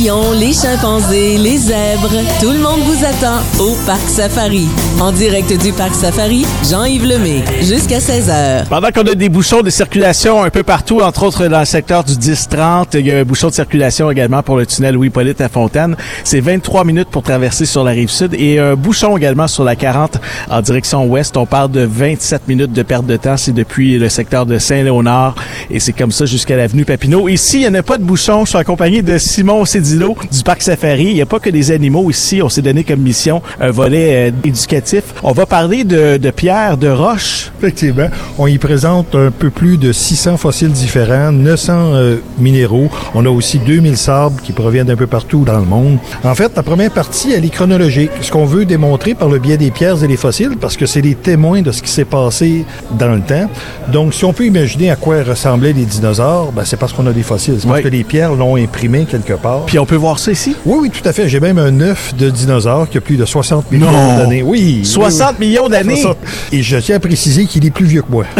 les chimpanzés, les zèbres, tout le monde vous attend au Parc Safari. En direct du Parc Safari, Jean-Yves Lemay, jusqu'à 16h. Pendant qu'on a des bouchons de circulation un peu partout, entre autres dans le secteur du 10-30, il y a un bouchon de circulation également pour le tunnel Louis-Polyte à Fontaine. C'est 23 minutes pour traverser sur la rive sud et un bouchon également sur la 40 en direction ouest. On parle de 27 minutes de perte de temps. C'est depuis le secteur de Saint-Léonard et c'est comme ça jusqu'à l'avenue Papineau. Ici, il n'y en a pas de bouchon. Je suis accompagné de Simon Cédillo du Parc Safari. Il n'y a pas que des animaux ici. On s'est donné comme mission un volet euh, éducatif. On va parler de, de pierres, de roches. Effectivement. On y présente un peu plus de 600 fossiles différents, 900 euh, minéraux. On a aussi 2000 sabres qui proviennent d'un peu partout dans le monde. En fait, la première partie, elle est chronologique. Ce qu'on veut démontrer par le biais des pierres et des fossiles, parce que c'est les témoins de ce qui s'est passé dans le temps. Donc, si on peut imaginer à quoi ressemblaient les dinosaures, ben, c'est parce qu'on a des fossiles. C'est parce Oui. que les pierres l'ont imprimé quelque part. Puis on peut voir ça ici? Oui, oui, tout à fait. J'ai même un œuf de dinosaure qui a plus de 60 millions Non. d'années. Oui. 60 oui, millions d'années? 60. Et je tiens à préciser qu'il est plus vieux que moi.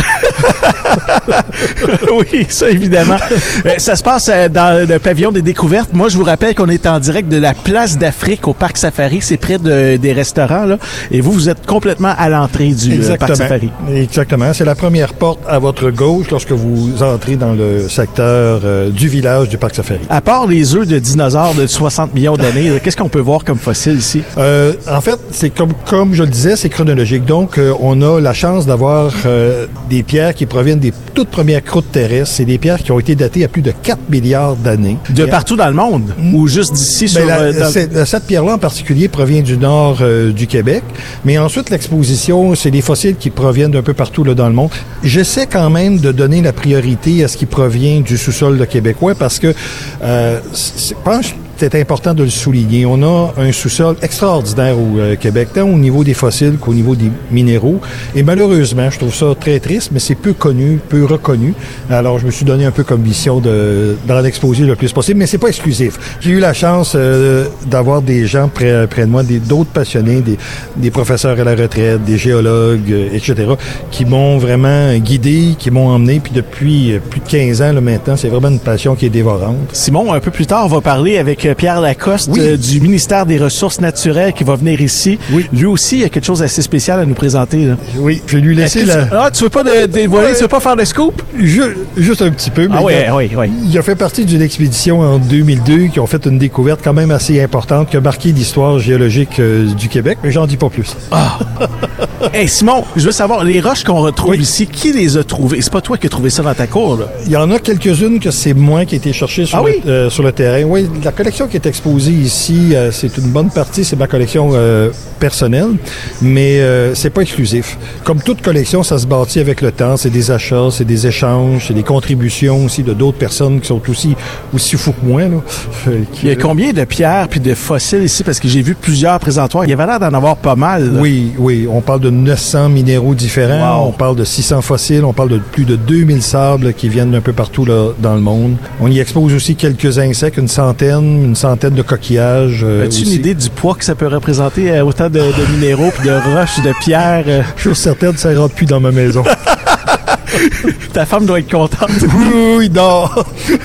oui, ça évidemment. Euh, ça se passe euh, dans le pavillon des découvertes. Moi, je vous rappelle qu'on est en direct de la place d'Afrique au parc Safari. C'est près de- des restaurants là. Et vous, vous êtes complètement à l'entrée du euh, parc Safari. Exactement. C'est la première porte à votre gauche lorsque vous entrez dans le secteur du village du parc Safari. À part les œufs de dinosaures de 60 millions d'années, là, qu'est-ce qu'on peut voir comme fossile ici? Euh, en fait, c'est comme comme je le disais, c'est chronologique. Donc, euh, on a la chance d'avoir euh, des pierres qui proviennent des toutes premières croûtes terrestres. C'est des pierres qui ont été datées à plus de 4 milliards d'années. De partout dans le monde ou juste d'ici sur Ben, la- euh, dans- cette pierre-là en particulier provient du nord euh, du Québec, mais ensuite l'exposition, c'est des fossiles qui proviennent d'un peu partout là, dans le monde. J'essaie quand même de donner la priorité à ce qui provient du sous-sol de québécois parce que euh, c'est- important de le souligner. On a un sous-sol extraordinaire au euh, Québec, tant au niveau des fossiles qu'au niveau des minéraux. Et malheureusement, je trouve ça très triste, mais c'est peu connu, peu reconnu. Alors, je me suis donné un peu comme mission de d'en exposer le plus possible, mais c'est pas exclusif. J'ai eu la chance euh, d'avoir des gens près, près de moi, d'autres passionnés, des, des professeurs à la retraite, des géologues, euh, etc., qui m'ont vraiment guidé, qui m'ont emmené. Puis depuis euh, plus de 15 ans là, maintenant, c'est vraiment une passion qui est dévorante. Simon, un peu plus tard, on va parler avec Pierre Lacoste Oui. euh, du ministère des Ressources naturelles qui va venir ici. Oui. Lui aussi, il y a quelque chose d'assez spécial à nous présenter. là. Oui, je vais lui Est-ce laisser la... tu... Ah, tu veux pas de- dévoiler, tu veux pas faire de scoop? Ju- juste un petit peu. mais Ah oui, il a- oui, oui. Il a fait partie d'une expédition en 2002 qui ont fait une découverte quand même assez importante qui a marqué l'histoire géologique euh, du Québec, mais j'en dis pas plus. Hey Simon, je veux savoir, les roches qu'on retrouve Oui. ici, qui les a trouvées? C'est pas toi qui as trouvé ça dans ta cour, là? Il y en a quelques-unes que c'est moi qui ai été chercher sur, Ah oui? le, euh, sur le terrain. Oui, la collection qui est exposée ici, euh, c'est une bonne partie, c'est ma collection euh, personnelle, mais c'est pas exclusif. Comme toute collection, ça se bâtit avec le temps. C'est des achats, c'est des échanges, c'est des contributions aussi de d'autres personnes qui sont aussi aussi fous que moi. Là, qui- Il y a combien de pierres puis de fossiles ici? Parce que j'ai vu plusieurs présentoirs. Il y avait l'air d'en avoir pas mal. là. Oui, oui. On parle de 900 minéraux différents. Wow. On parle de 600 fossiles. On parle de plus de 2000 sables qui viennent d'un peu partout là, dans le monde. On y expose aussi quelques insectes, une centaine, une centaine de coquillages. euh, As-tu une idée du poids que ça peut représenter euh, autant de, de minéraux puis de roches, de pierres? euh? Je suis certaine que ça rentre plus dans ma maison. ta femme doit être contente. oui, oui, non.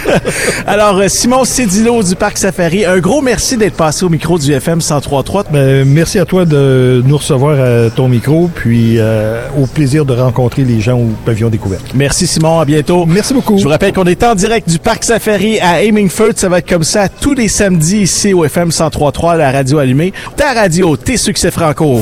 Alors, euh, Simon Cédillo du Parc Safari, un gros merci d'être passé au micro du FM 103.3. Ben, merci à toi de nous recevoir à ton micro, puis euh, au plaisir de rencontrer les gens au pavillon découverte. Merci Simon, à bientôt. Merci beaucoup. Je vous rappelle qu'on est en direct du Parc Safari à Hemingford. Ça va être comme ça tous les samedis ici au FM 103.3, la radio allumée. Ta radio, tes succès franco.